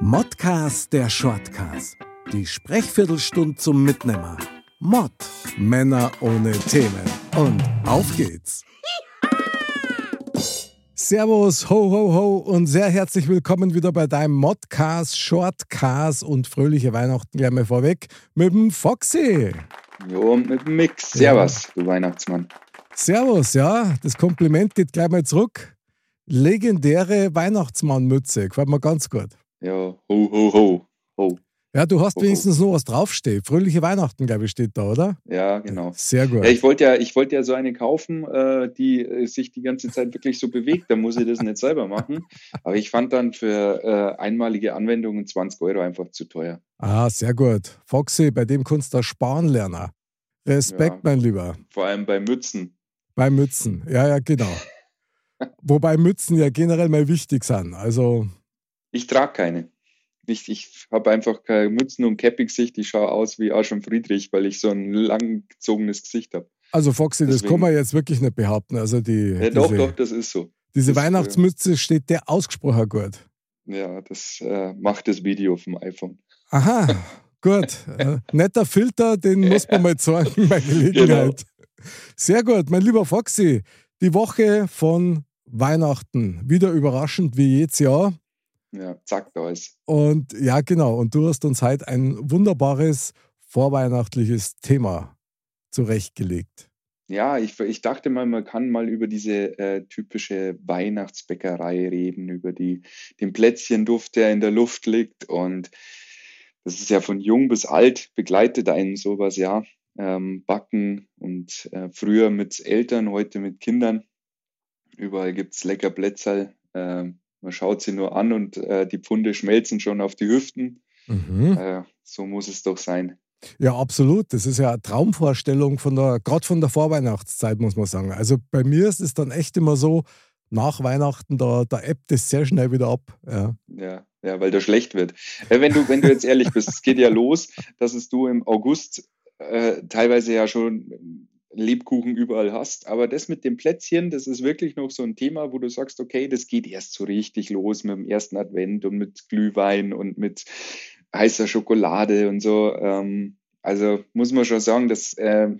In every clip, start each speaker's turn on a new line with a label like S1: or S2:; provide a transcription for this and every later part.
S1: Modcast der Shortcast. Die Sprechviertelstunde zum Mitnehmer. Mod. Männer ohne Themen. Und auf geht's. Servus, ho, ho, ho und sehr herzlich willkommen wieder bei deinem Modcast, Shortcast und fröhliche Weihnachten gleich mal vorweg mit dem Foxy.
S2: Jo, mit dem Mix. Servus, ja. du Weihnachtsmann.
S1: Servus, ja, das Kompliment geht gleich mal zurück. Legendäre Weihnachtsmannmütze, gefällt mir ganz gut.
S2: Ja, ho, ho, ho, ho.
S1: Ja, du hast wenigstens noch was draufstehen. Fröhliche Weihnachten, glaube ich, steht da, oder?
S2: Ja, genau.
S1: Sehr gut.
S2: Ja, ich wollte ja, ich ja so eine kaufen, äh, die äh, sich die ganze Zeit wirklich so bewegt. Da muss ich das nicht selber machen. Aber ich fand dann für äh, einmalige Anwendungen 20 Euro einfach zu teuer.
S1: Ah, sehr gut. Foxy, bei dem Kunst der sparen lerner. Respekt, ja, mein Lieber.
S2: Vor allem bei Mützen.
S1: Bei Mützen, ja, ja, genau. Wobei Mützen ja generell mal wichtig sind. Also.
S2: Ich trage keine ich, ich habe einfach keine Mützen und Cappy-Gesicht. Ich schaue aus wie Arsch und Friedrich, weil ich so ein langgezogenes Gesicht habe.
S1: Also Foxy, Deswegen, das kann man jetzt wirklich nicht behaupten. Also die,
S2: ja, doch, diese, doch, das ist so.
S1: Diese
S2: das,
S1: äh, Weihnachtsmütze steht der ausgesprochen gut.
S2: Ja, das äh, macht das Video vom iPhone.
S1: Aha, gut. äh, netter Filter, den muss man mal zeigen bei Gelegenheit. Genau. Sehr gut, mein lieber Foxy. Die Woche von Weihnachten. Wieder überraschend wie jedes Jahr.
S2: Ja, zack, da ist.
S1: Und ja, genau. Und du hast uns heute ein wunderbares vorweihnachtliches Thema zurechtgelegt.
S2: Ja, ich, ich dachte mal, man kann mal über diese äh, typische Weihnachtsbäckerei reden, über die, den Plätzchenduft, der in der Luft liegt. Und das ist ja von jung bis alt, begleitet einen sowas, ja. Ähm, Backen und äh, früher mit Eltern, heute mit Kindern. Überall gibt es lecker Plätzerl. Äh, man schaut sie nur an und äh, die Pfunde schmelzen schon auf die Hüften. Mhm. Äh, so muss es doch sein.
S1: Ja, absolut. Das ist ja eine Traumvorstellung von der, gerade von der Vorweihnachtszeit, muss man sagen. Also bei mir ist es dann echt immer so, nach Weihnachten, da, da ebbt es sehr schnell wieder ab. Ja,
S2: ja, ja weil da schlecht wird. Äh, wenn, du, wenn du jetzt ehrlich bist, es geht ja los, dass es du im August äh, teilweise ja schon Lebkuchen überall hast. Aber das mit dem Plätzchen, das ist wirklich noch so ein Thema, wo du sagst, okay, das geht erst so richtig los mit dem ersten Advent und mit Glühwein und mit heißer Schokolade und so. Ähm, also muss man schon sagen, das äh,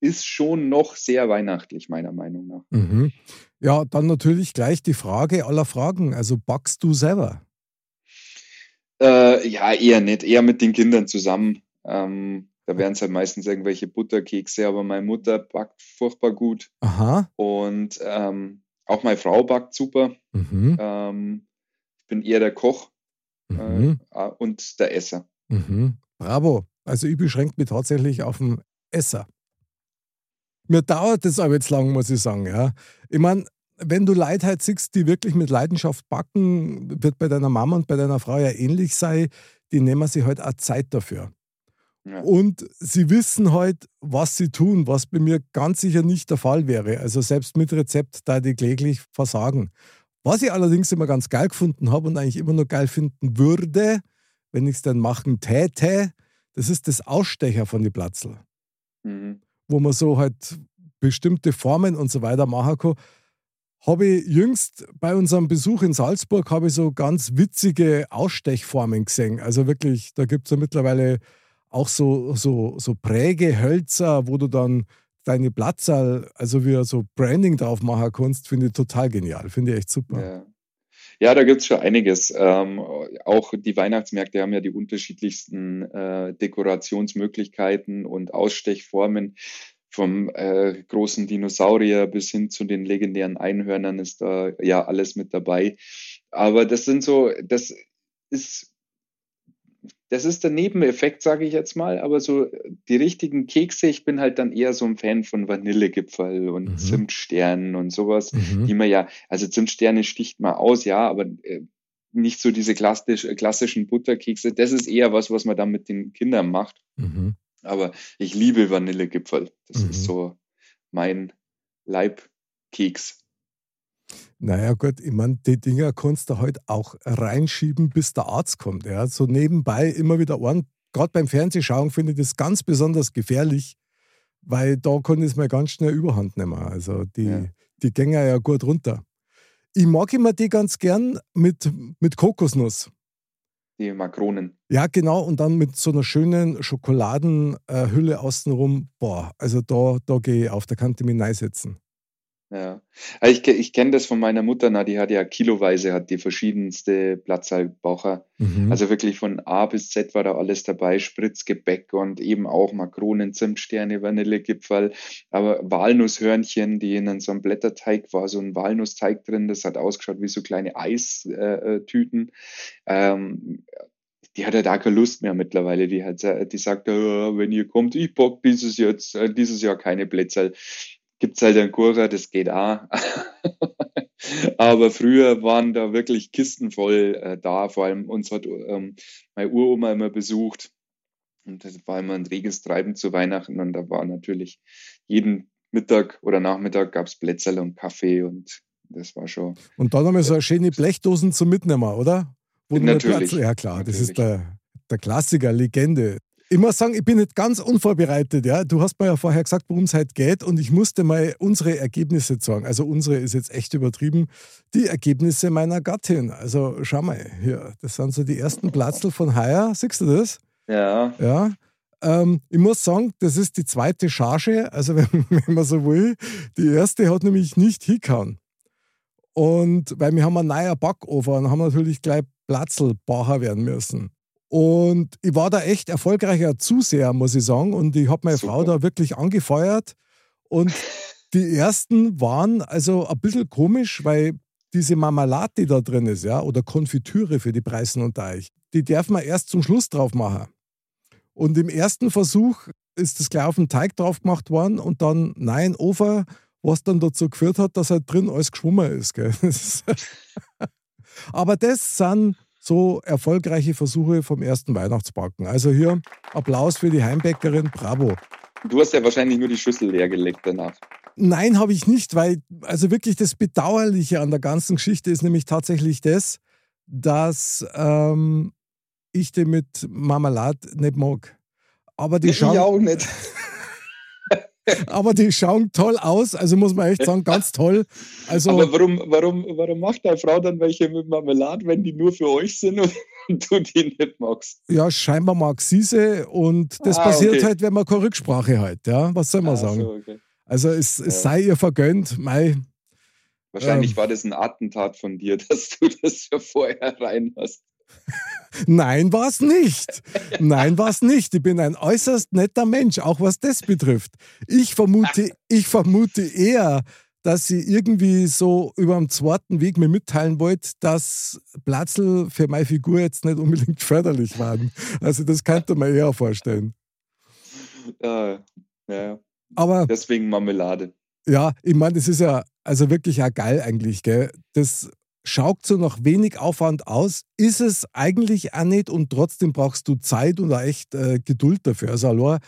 S2: ist schon noch sehr weihnachtlich, meiner Meinung nach.
S1: Mhm. Ja, dann natürlich gleich die Frage aller Fragen. Also backst du selber?
S2: Äh, ja, eher nicht, eher mit den Kindern zusammen. Ähm, da wären es halt meistens irgendwelche Butterkekse, aber meine Mutter backt furchtbar gut.
S1: Aha.
S2: Und ähm, auch meine Frau backt super. Mhm. Ähm, ich bin eher der Koch mhm. äh, und der Esser.
S1: Mhm. Bravo. Also ich beschränke mich tatsächlich auf den Esser. Mir dauert das aber jetzt lang, muss ich sagen. Ja. Ich meine, wenn du Leute halt siehst, die wirklich mit Leidenschaft backen, wird bei deiner Mama und bei deiner Frau ja ähnlich sein, die nehmen sich halt auch Zeit dafür. Und sie wissen halt, was sie tun, was bei mir ganz sicher nicht der Fall wäre. Also selbst mit Rezept da die kläglich versagen. Was ich allerdings immer ganz geil gefunden habe und eigentlich immer noch geil finden würde, wenn ich es dann machen täte, das ist das Ausstecher von die Platzl. Mhm. Wo man so halt bestimmte Formen und so weiter machen kann. Habe ich jüngst bei unserem Besuch in Salzburg habe ich so ganz witzige Ausstechformen gesehen. Also wirklich, da gibt es ja mittlerweile auch so, so, so Prägehölzer, wo du dann deine Platzal, also wie so Branding drauf machen kannst, finde ich total genial. Finde ich echt super.
S2: Ja. Ja, da gibt es schon einiges. Ähm, auch die Weihnachtsmärkte haben ja die unterschiedlichsten äh, Dekorationsmöglichkeiten und Ausstechformen. Vom äh, großen Dinosaurier bis hin zu den legendären Einhörnern ist da ja alles mit dabei. Aber das sind so, das ist das ist der Nebeneffekt, sage ich jetzt mal, aber so die richtigen Kekse, ich bin halt dann eher so ein Fan von Vanillegipfel und mhm. Zimtsternen und sowas, mhm. die man ja, also Zimtsterne sticht man aus, ja, aber äh, nicht so diese klassisch, klassischen Butterkekse. Das ist eher was, was man dann mit den Kindern macht. Mhm. Aber ich liebe Vanillegipfel. Das ist mhm. so mein Leibkeks.
S1: Naja, gut, ich meine, die Dinger kannst du halt auch reinschieben, bis der Arzt kommt. Ja. So nebenbei immer wieder an. Gerade beim Fernsehschauen finde ich das ganz besonders gefährlich, weil da kann es mal ganz schnell Überhand nehmen. Also die, ja. die gehen ja gut runter. Ich mag immer die ganz gern mit, mit Kokosnuss.
S2: Die Makronen.
S1: Ja, genau. Und dann mit so einer schönen Schokoladenhülle außenrum. Boah, also da, da gehe ich auf, da kann ich mich reinsetzen.
S2: Ja, also ich, ich kenne das von meiner Mutter, na, die hat ja kiloweise, hat die verschiedenste Platzhaltbaucher. Mhm. Also wirklich von A bis Z war da alles dabei, Spritzgebäck und eben auch Makronen, Zimtsterne, Vanillegipfel, aber Walnusshörnchen, die in so einem Blätterteig war, so ein Walnussteig drin, das hat ausgeschaut wie so kleine Eistüten. Ähm, die hat ja da keine Lust mehr mittlerweile. Die hat, die sagt, wenn ihr kommt, ich bock dieses Jahr, äh, dieses Jahr keine Plätzerl gibt es halt einen Kurer, das geht auch. Aber früher waren da wirklich Kisten voll äh, da. Vor allem uns hat ähm, meine Uroma immer besucht. Und das war immer ein reges Treiben zu Weihnachten. Und da war natürlich jeden Mittag oder Nachmittag gab es Plätzerl und Kaffee und das war schon.
S1: Und dann haben wir so eine schöne Blechdosen zum Mitnehmen, oder?
S2: Wo natürlich.
S1: ja, klar, natürlich. das ist der, der Klassiker, Legende. Ich muss sagen, ich bin nicht ganz unvorbereitet. Ja? Du hast mir ja vorher gesagt, worum es heute geht und ich musste mal unsere Ergebnisse sagen. Also unsere ist jetzt echt übertrieben. Die Ergebnisse meiner Gattin. Also schau mal hier, das sind so die ersten Platzl von heuer. Siehst du das?
S2: Ja.
S1: Ja. Ähm, ich muss sagen, das ist die zweite Charge, also wenn, wenn man so will. Die erste hat nämlich nicht hingehauen. Und weil wir haben einen neuen Backofen und haben natürlich gleich Platzl werden müssen. Und ich war da echt erfolgreicher Zuseher, muss ich sagen. Und ich habe meine Super. Frau da wirklich angefeuert. Und die ersten waren also ein bisschen komisch, weil diese Marmelade, die da drin ist, ja, oder Konfitüre für die Preisen und Teich, die darf man erst zum Schluss drauf machen. Und im ersten Versuch ist das gleich auf den Teig drauf gemacht worden und dann nein, Ofer, was dann dazu geführt hat, dass halt drin alles geschwommen ist. Gell. Aber das sind so erfolgreiche Versuche vom ersten Weihnachtsbacken. Also hier Applaus für die Heimbäckerin, bravo.
S2: Du hast ja wahrscheinlich nur die Schüssel leer gelegt danach.
S1: Nein, habe ich nicht, weil also wirklich das Bedauerliche an der ganzen Geschichte ist nämlich tatsächlich das, dass ähm, ich den mit Marmelade nicht mag. Aber die
S2: ich auch nicht.
S1: aber die schauen toll aus, also muss man echt sagen, ganz toll. Also,
S2: aber warum, warum, warum macht deine Frau dann welche mit Marmelade, wenn die nur für euch sind und, du die nicht magst?
S1: Ja, scheinbar mag sie sie und das ah, passiert okay. halt, wenn man keine Rücksprache hat. Ja, was soll man ah, sagen? So, okay. Also es, es ja. sei ihr vergönnt, Mai.
S2: Wahrscheinlich ähm, war das ein Attentat von dir, dass du das ja vorher rein hast.
S1: Nein, war es nicht. Nein, war es nicht. Ich bin ein äußerst netter Mensch, auch was das betrifft. Ich vermute, ich vermute eher, dass sie irgendwie so über den zweiten Weg mir mitteilen wollte, dass Platzl für meine Figur jetzt nicht unbedingt förderlich waren. Also das könnte man eher vorstellen.
S2: Ja, ja.
S1: Aber
S2: deswegen Marmelade.
S1: Ja, ich meine, das ist ja also wirklich auch geil eigentlich, gell? Das schaut so nach wenig Aufwand aus, ist es eigentlich auch nicht und trotzdem brauchst du Zeit und auch echt äh, Geduld dafür. Also allein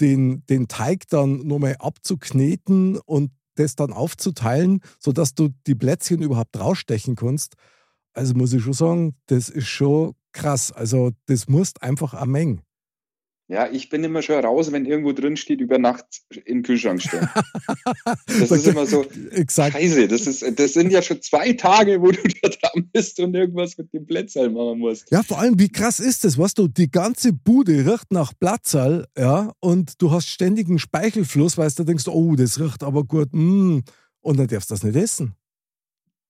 S1: den, den Teig dann nochmal abzukneten und das dann aufzuteilen, sodass du die Plätzchen überhaupt rausstechen kannst. Also muss ich schon sagen, das ist schon krass. Also das musst einfach eine Menge.
S2: Ja, ich bin immer schon raus, wenn irgendwo drin steht, über Nacht im Kühlschrank stehen. Das ist immer so,
S1: Exakt.
S2: scheiße, das, ist, das sind ja schon zwei Tage, wo du da dran bist und irgendwas mit dem Plätzerl machen musst.
S1: Ja, vor allem, wie krass ist das, weißt du, die ganze Bude riecht nach Platzerl, ja, und du hast ständigen Speichelfluss, weil du denkst, oh, das riecht aber gut, mm, und dann darfst du das nicht essen.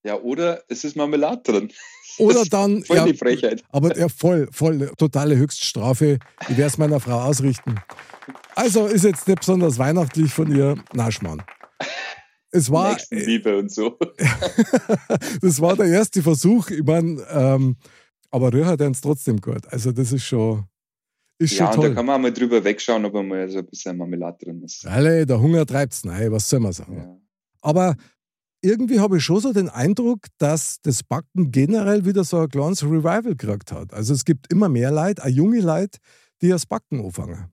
S2: Ja, oder es ist Marmelade drin.
S1: Oder dann.
S2: Voll ja, die Frechheit.
S1: Aber ja, voll, voll, totale Höchststrafe. Ich werde es meiner Frau ausrichten. Also ist jetzt nicht besonders weihnachtlich von ihr. Na, Schmarrn. Es war.
S2: Liebe und so.
S1: das war der erste Versuch. Ich meine, ähm, Aber rühren dann trotzdem gut. Also das ist schon, ist
S2: ja,
S1: schon
S2: und
S1: toll.
S2: da kann man auch mal drüber wegschauen, ob einmal so ein bisschen Marmelade drin ist.
S1: Alle, der Hunger treibt's. Nein, was soll man sagen?
S2: Ja.
S1: Aber irgendwie habe ich schon so den Eindruck, dass das Backen generell wieder so ein kleines Revival gekriegt hat. Also es gibt immer mehr Leute, auch junge Leute, die das Backen anfangen.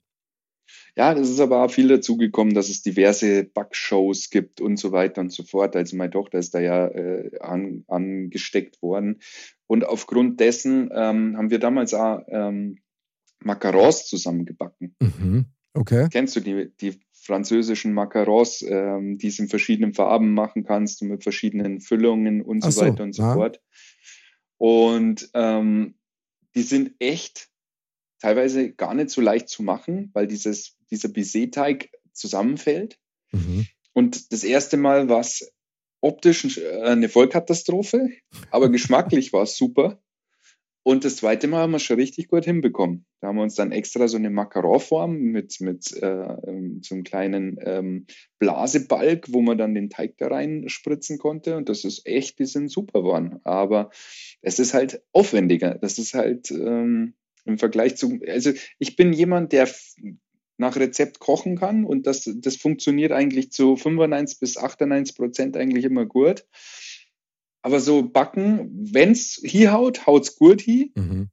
S2: Ja, das ist aber auch viel dazugekommen, dass es diverse Backshows gibt und so weiter und so fort. Also meine Tochter ist da ja äh, an, angesteckt worden. Und aufgrund dessen ähm, haben wir damals auch ähm, Macarons zusammengebacken.
S1: Mhm. Okay.
S2: Kennst du die, die französischen Macarons, ähm, die es in verschiedenen Farben machen kannst und mit verschiedenen Füllungen und so,
S1: so,
S2: weiter und so
S1: ja.
S2: fort. Und ähm, die sind echt teilweise gar nicht so leicht zu machen, weil dieses, dieser Baiser-Teig zusammenfällt.
S1: Mhm.
S2: Und das erste Mal war es optisch äh, eine Vollkatastrophe, aber geschmacklich war es super. Und das zweite Mal haben wir es schon richtig gut hinbekommen. Da haben wir uns dann extra so eine Macaronform mit, mit äh, ähm, so einem kleinen ähm, Blasebalg, wo man dann den Teig da reinspritzen konnte. Und das ist echt, die sind super geworden. Aber es ist halt aufwendiger. Das ist halt ähm, im Vergleich zu, also ich bin jemand, der nach Rezept kochen kann und das, das funktioniert eigentlich zu 95 bis 98 Prozent eigentlich immer gut. Aber so backen, wenn's hier haut, haut's gut hier,
S1: Mhm.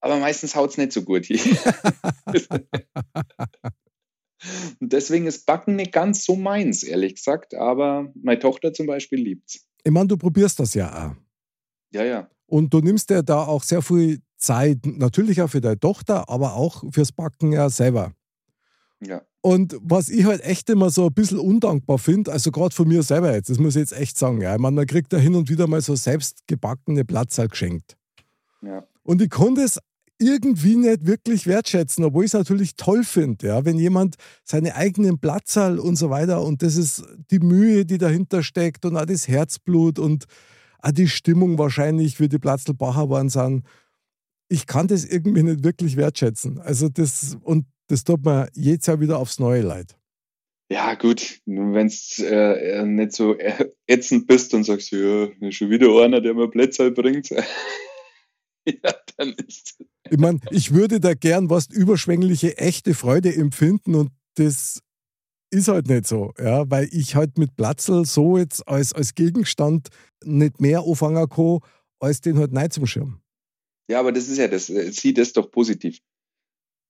S2: aber meistens haut's nicht so gut hier. und deswegen ist Backen nicht ganz so meins, ehrlich gesagt. Aber meine Tochter zum Beispiel liebt's.
S1: Ich meine, du probierst das ja auch.
S2: Ja, ja.
S1: Und du nimmst dir da auch sehr viel Zeit, natürlich auch für deine Tochter, aber auch fürs Backen ja selber.
S2: Ja.
S1: Und was ich halt echt immer so ein bisschen undankbar finde, also gerade von mir selber jetzt, das muss ich jetzt echt sagen, ja, ich meine, man kriegt da hin und wieder mal so selbst gebackene Platzal geschenkt.
S2: Ja.
S1: Und ich konnte es irgendwie nicht wirklich wertschätzen, obwohl ich es natürlich toll finde, ja, wenn jemand seine eigenen Platzal und so weiter und das ist die Mühe, die dahinter steckt und auch das Herzblut und auch die Stimmung wahrscheinlich, wie die Platzlbacher waren, sind. Ich kann das irgendwie nicht wirklich wertschätzen. Also das, und das tut mir jedes Jahr wieder aufs Neue leid.
S2: Ja, gut, wenn du äh, nicht so äh, ätzend bist und sagst, ja, schon wieder einer, der mir Plätze bringt. ja, dann ist
S1: Ich meine, ich würde da gern was überschwängliche, echte Freude empfinden und das ist halt nicht so, ja, weil ich halt mit Platzl so jetzt als, als Gegenstand nicht mehr anfangen kann, als den halt nicht zum Schirm.
S2: Ja, aber das ist ja das, äh, sieh das doch positiv.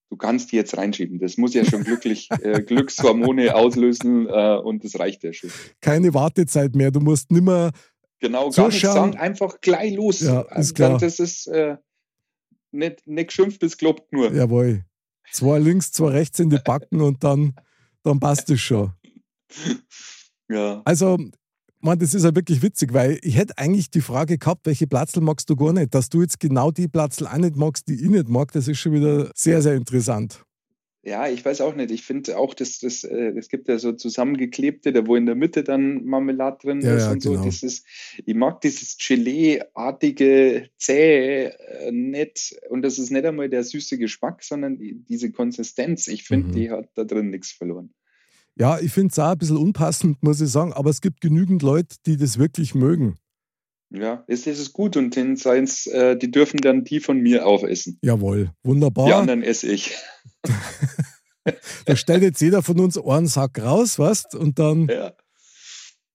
S2: Du kannst die jetzt reinschieben. Das muss ja schon glücklich äh, Glückshormone auslösen äh, und das reicht ja schon.
S1: Keine Wartezeit mehr, du musst nimmer,
S2: Genau, gar nichts
S1: Zuschauen.
S2: sagen, einfach gleich los.
S1: Ja, ist
S2: Also
S1: klar.
S2: dann, Das ist äh, nicht, nicht geschimpft, das klappt nur.
S1: jawohl, zwei links, zwei rechts in die Backen und dann, dann passt es schon.
S2: Ja.
S1: Also, man, das ist ja wirklich witzig, weil ich hätte eigentlich die Frage gehabt, welche Platzl magst du gar nicht? Dass du jetzt genau die Platzl auch nicht magst, die ich nicht mag, das ist schon wieder sehr, sehr interessant.
S2: Ja, ich weiß auch nicht. Ich finde auch, dass das, äh, es gibt ja so zusammengeklebte, da wo in der Mitte dann Marmelade drin
S1: Ja,
S2: ist
S1: ja,
S2: und so.
S1: genau.
S2: Das ist, ich mag dieses Gelee-artige, zähe äh, nicht. Und das ist nicht einmal der süße Geschmack, sondern die, diese Konsistenz. Ich finde,
S1: Mhm.
S2: die hat da drin nichts verloren.
S1: Ja, ich finde es auch ein bisschen unpassend, muss ich sagen, aber es gibt genügend Leute, die das wirklich mögen.
S2: Ja, ist, ist es gut und den Science, äh, die dürfen dann die von mir aufessen.
S1: Jawohl,
S2: Die
S1: wunderbar.
S2: anderen esse ich.
S1: Da stellt jetzt jeder von uns einen Sack raus, weißt und dann
S2: Ja.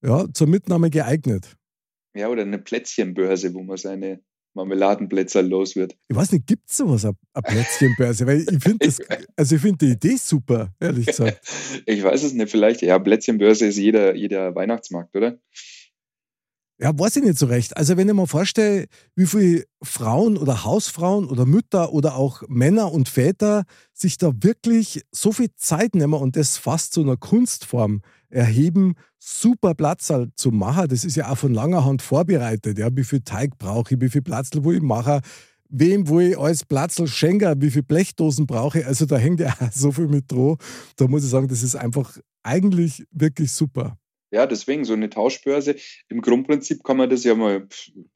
S1: ja, zur Mitnahme geeignet.
S2: ja, oder eine Plätzchenbörse, wo man seine Marmeladenplätzer los wird.
S1: Ich weiß nicht, gibt es sowas, eine Plätzchenbörse? Weil ich finde das, also ich finde die Idee super, ehrlich gesagt.
S2: Ich weiß es nicht, vielleicht. Ja, Plätzchenbörse ist jeder, jeder Weihnachtsmarkt, oder?
S1: Ja, weiß ich nicht so recht. Also wenn ich mir vorstelle, wie viele Frauen oder Hausfrauen oder Mütter oder auch Männer und Väter sich da wirklich so viel Zeit nehmen und das fast zu einer Kunstform erheben, super Platzal zu machen, das ist ja auch von langer Hand vorbereitet. Ja, wie viel Teig brauche ich, wie viel Platzl wo ich mache, wem wo ich als Platzl schenke, wie viel Blechdosen brauche ich. Also da hängt ja auch so viel mit dran. Da muss ich sagen, das ist einfach eigentlich wirklich super.
S2: Ja, deswegen so eine Tauschbörse. Im Grundprinzip kann man das ja mal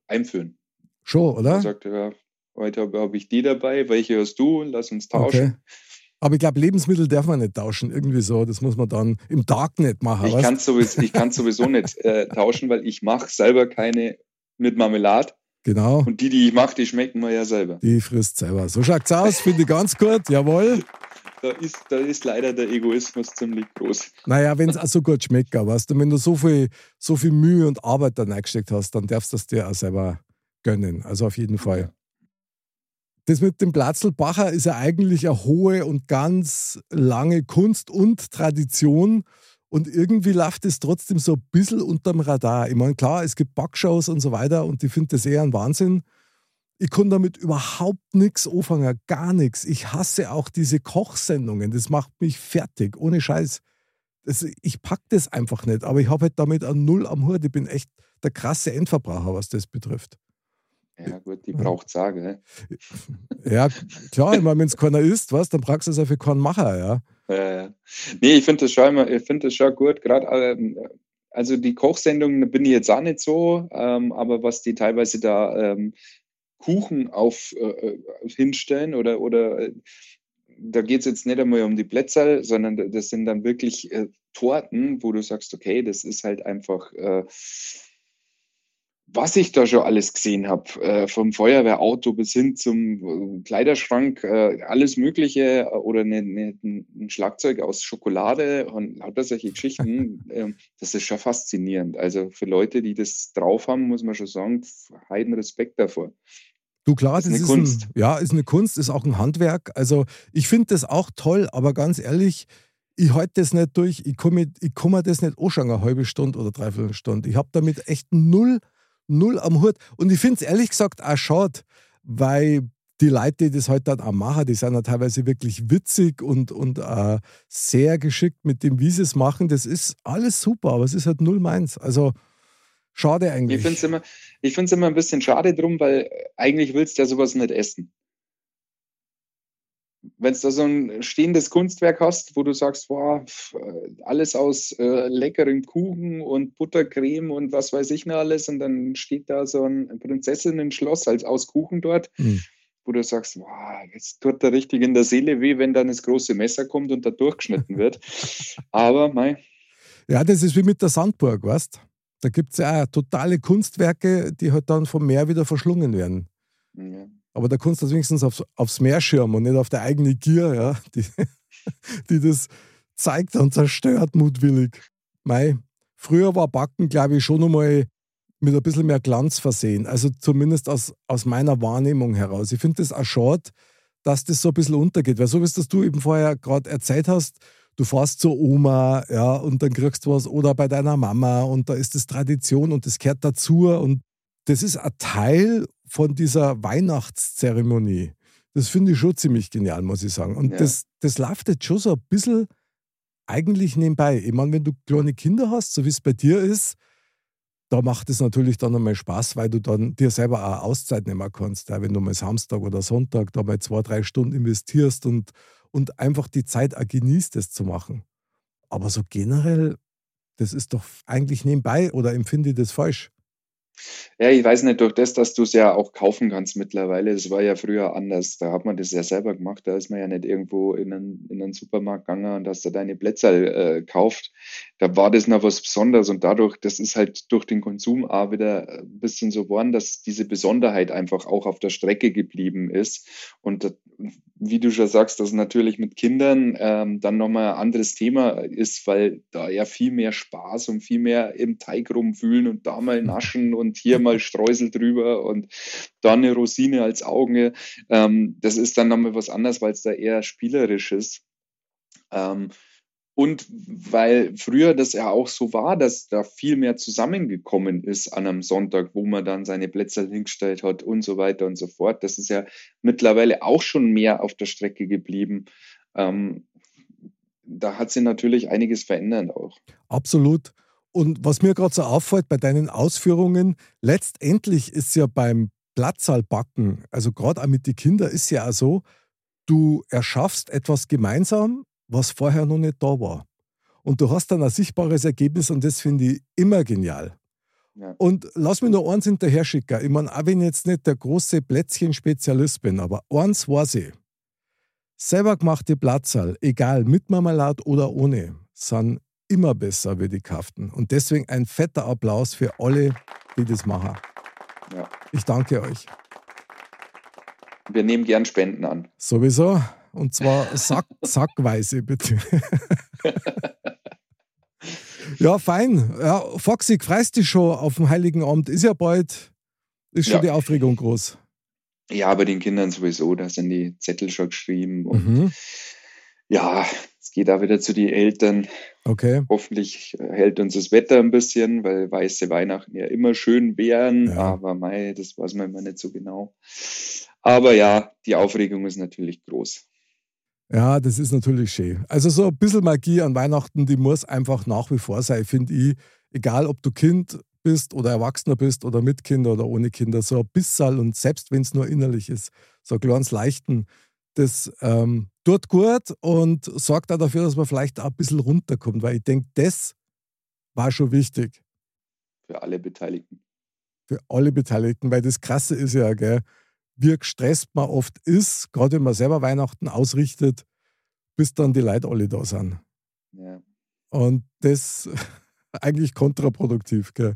S2: einführen.
S1: Schon,
S2: Man
S1: oder?
S2: sagt, ja, heute habe hab ich die dabei, welche hast du? Lass uns tauschen.
S1: Okay. Aber ich glaube, Lebensmittel darf man nicht tauschen. Irgendwie so. Das muss man dann im Darknet machen.
S2: Ich kann sowieso, ich kann's sowieso nicht äh, tauschen, weil ich mache selber keine mit Marmelade.
S1: Genau.
S2: Und die, die ich mache, die schmecken mir ja selber.
S1: Die frisst selber. So schaut's aus, finde ich ganz gut, jawohl.
S2: Da ist, da ist leider der Egoismus ziemlich groß.
S1: Naja, wenn es auch so gut schmeckt, weißt du, wenn du so viel, so viel Mühe und Arbeit da reingesteckt hast, dann darfst du es dir auch selber gönnen. Also auf jeden Fall. Das mit dem Platzlbacher ist ja eigentlich eine hohe und ganz lange Kunst und Tradition. Und irgendwie läuft es trotzdem so ein bisschen unterm Radar. Ich meine, klar, es gibt Backshows und so weiter und ich finde das eher ein Wahnsinn. Ich kann damit überhaupt nichts anfangen, gar nichts. Ich hasse auch diese Kochsendungen. Das macht mich fertig, ohne Scheiß. Das, ich pack das einfach nicht. Aber ich habe halt damit ein Null am Hut. Ich bin echt der krasse Endverbraucher, was das betrifft.
S2: Ja, gut, die braucht Sage. Ne?
S1: Ja, klar, ich meine, wenn es keiner isst, was, dann brauchst du es ja für keinen Macher, ja.
S2: Äh, nee, ich finde das schon immer, ich finde das schon gut, gerade ähm, also die Kochsendungen bin ich jetzt auch nicht so, ähm, aber was die teilweise da ähm, Kuchen auf äh, äh hinstellen oder oder äh, da geht es jetzt nicht einmal um die Plätze, sondern das sind dann wirklich äh, Torten, wo du sagst, okay, das ist halt einfach äh, was ich da schon alles gesehen habe, äh, vom Feuerwehrauto bis hin zum äh, Kleiderschrank, äh, alles Mögliche äh, oder ne, ne, ein Schlagzeug aus Schokolade und lauter solche Geschichten, ähm, das ist schon faszinierend. Also für Leute, die das drauf haben, muss man schon sagen, heiden Respekt davor.
S1: Du klar, das, das ist, eine Kunst. Ein, ja, ist eine Kunst, ist auch ein Handwerk. Also ich finde das auch toll, aber ganz ehrlich, ich halte das nicht durch. Ich komme ich komm mir das nicht anschauen, eine halbe Stunde oder dreiviertel Stunde. Ich habe damit echt null null am Hut. Und ich finde es ehrlich gesagt auch schade, weil die Leute, die das halt dann auch machen, die sind ja teilweise wirklich witzig und, und äh, sehr geschickt mit dem, wie sie es machen. Das ist alles super, aber es ist halt null meins. Also schade eigentlich.
S2: Ich finde es immer, immer ein bisschen schade drum, weil eigentlich willst du ja sowas nicht essen wenn du da so ein stehendes Kunstwerk hast, wo du sagst, boah, alles aus äh, leckerem Kuchen und Buttercreme und was weiß ich noch alles, und dann steht da so ein Prinzessinnen-Schloss als aus Kuchen dort, mhm. wo du sagst, boah, jetzt tut da richtig in der Seele weh, wenn dann das große Messer kommt und da durchgeschnitten wird. Aber, mei.
S1: Ja, das ist wie mit der Sandburg, weißt Da gibt es ja auch totale Kunstwerke, die halt dann vom Meer wieder verschlungen werden. Ja. Aber da kannst du wenigstens aufs, aufs Meer schirmen und nicht auf der eigene Gier, ja, die, die das zeigt und zerstört mutwillig. Mei, früher war Backen, glaube ich, schon einmal mit ein bisschen mehr Glanz versehen. Also zumindest aus, aus meiner Wahrnehmung heraus. Ich finde das auch schade, dass das so ein bisschen untergeht. Weil so wie es du eben vorher gerade erzählt hast, du fährst zur Oma, ja, und dann kriegst du was oder bei deiner Mama und da ist das Tradition und das gehört dazu und das ist ein Teil von dieser Weihnachtszeremonie. Das finde ich schon ziemlich genial, muss ich sagen. Und ja. das, das läuft jetzt schon so ein bisschen eigentlich nebenbei. Ich meine, wenn du kleine Kinder hast, so wie es bei dir ist, da macht es natürlich dann einmal Spaß, weil du dann dir selber auch Auszeit nehmen kannst. Ja, wenn du mal Samstag oder Sonntag da mal zwei, drei Stunden investierst und, und einfach die Zeit auch genießt, das zu machen. Aber so generell, das ist doch eigentlich nebenbei oder empfinde ich das falsch?
S2: Ja, ich weiß nicht, durch das, dass du es ja auch kaufen kannst mittlerweile, das war ja früher anders. Da hat man das ja selber gemacht. Da ist man ja nicht irgendwo in einen, in einen Supermarkt gegangen und hast da deine Plätze äh, kauft. Da war das noch was Besonderes und dadurch, das ist halt durch den Konsum auch wieder ein bisschen so geworden, dass diese Besonderheit einfach auch auf der Strecke geblieben ist. Und wie du schon sagst, dass natürlich mit Kindern ähm, dann nochmal ein anderes Thema ist, weil da ja viel mehr Spaß und viel mehr im Teig rumfühlen und da mal naschen und hier mal Streusel drüber und da eine Rosine als Auge. Ähm, das ist dann nochmal was anderes, weil es da eher spielerisch ist. Ähm, und weil früher das ja auch so war, dass da viel mehr zusammengekommen ist an einem Sonntag, wo man dann seine Plätze hingestellt hat und so weiter und so fort. Das ist ja mittlerweile auch schon mehr auf der Strecke geblieben. Ähm, da hat sich natürlich einiges verändert auch.
S1: Absolut. Und was mir gerade so auffällt bei deinen Ausführungen, letztendlich ist ja beim Platzsaalbacken, also gerade auch mit den Kindern, ist ja auch so, du erschaffst etwas gemeinsam, was vorher noch nicht da war. Und du hast dann ein sichtbares Ergebnis und das finde ich immer genial. Ja. Und lass mich noch eins hinterher schicken. Ich meine, auch wenn ich jetzt nicht der große Plätzchen-Spezialist bin, aber eins weiß ich. Selber gemachte Platzal, egal mit Marmelade oder ohne, sind immer besser wie die Kaften. Und deswegen ein fetter Applaus für alle, die das machen.
S2: Ja.
S1: Ich danke euch.
S2: Wir nehmen gern Spenden an.
S1: Sowieso. Und zwar sack, sackweise, bitte. ja, fein. Ja, Foxy, freust dich schon auf dem Heiligen Abend? Ist ja bald, ist schon
S2: Ja.
S1: die Aufregung groß.
S2: Ja, bei den Kindern sowieso, da sind die Zettel schon geschrieben. Und
S1: Mhm.
S2: ja, es geht auch wieder zu den Eltern.
S1: Okay.
S2: Hoffentlich hält uns das Wetter ein bisschen, weil weiße Weihnachten ja immer schön wären.
S1: Ja.
S2: Aber mei, das weiß man immer nicht so genau. Aber ja, die Aufregung ist natürlich groß.
S1: Ja, das ist natürlich schön. Also so ein bisschen Magie an Weihnachten, die muss einfach nach wie vor sein, finde ich. Egal, ob du Kind bist oder Erwachsener bist oder mit Kinder oder ohne Kinder, so ein bisschen und selbst wenn es nur innerlich ist, so ein kleines Leichten, das ähm, tut gut und sorgt auch dafür, dass man vielleicht auch ein bisschen runterkommt, weil ich denke, das war schon wichtig
S2: Für alle Beteiligten.
S1: für alle Beteiligten, weil das Krasse ist ja, gell, wie gestresst man oft ist, gerade wenn man selber Weihnachten ausrichtet, bis dann die Leute alle da sind.
S2: Ja,
S1: Und das eigentlich kontraproduktiv, gell?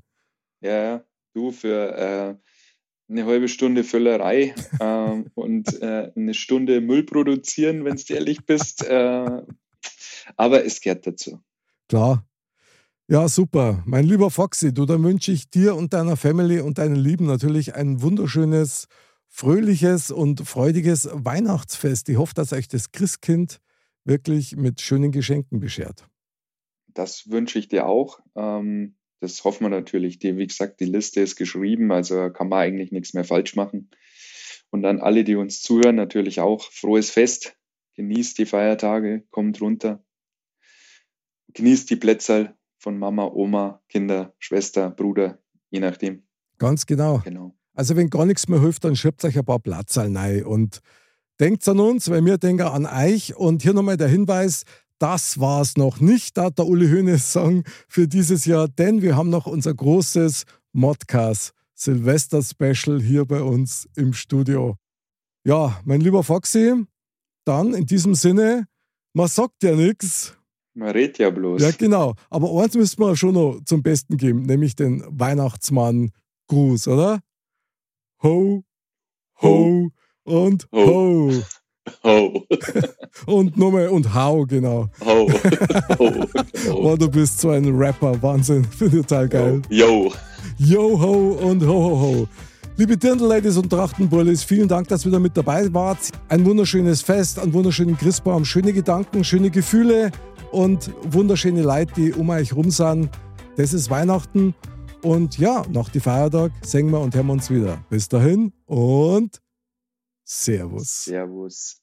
S2: ja du für äh, eine halbe Stunde Völlerei ähm, und äh, eine Stunde Müll produzieren, wenn du ehrlich bist. Äh, aber es gehört dazu.
S1: Klar. Ja, super. Mein lieber Foxy, du, dann wünsche ich dir und deiner Family und deinen Lieben natürlich ein wunderschönes, fröhliches und freudiges Weihnachtsfest. Ich hoffe, dass euch das Christkind wirklich mit schönen Geschenken beschert.
S2: Das wünsche ich dir auch. Ähm, das hoffen wir natürlich. Die, wie gesagt, die Liste ist geschrieben, also kann man eigentlich nichts mehr falsch machen. Und an alle, die uns zuhören, natürlich auch frohes Fest. Genießt die Feiertage, kommt runter. Genießt die Plätzerl von Mama, Oma, Kinder, Schwester, Bruder, je nachdem.
S1: Ganz genau.
S2: Genau.
S1: Also wenn gar nichts mehr hilft, dann schiebt euch ein paar Platzal rein und denkt an uns, weil wir denken an euch. Und hier nochmal der Hinweis, das war's noch nicht, da der Uli Hoeneß Song für dieses Jahr, denn wir haben noch unser großes Modcast Silvester Special hier bei uns im Studio. Ja, mein lieber Foxy, dann in diesem Sinne, man sagt ja nichts.
S2: Man redet ja bloß.
S1: Ja, genau. Aber eins müssen wir schon noch zum Besten geben, nämlich den Weihnachtsmann-Gruß, oder? Ho, ho und ho.
S2: Ho,
S1: Und nochmal und hau, genau.
S2: ho, ho,
S1: Oh, du bist so ein Rapper. Wahnsinn. Finde ich total geil.
S2: Yo.
S1: Yo, ho und ho, ho, ho. Liebe Dirndl-Ladies und Trachtenbullis, vielen Dank, dass ihr wieder mit dabei wart. Ein wunderschönes Fest, einen wunderschönen Christbaum, schöne Gedanken, schöne Gefühle und wunderschöne Leute, die um euch rum sind. Das ist Weihnachten. Und ja, nach die Feiertag singen wir und hören wir uns wieder. Bis dahin und Servus.
S2: Servus.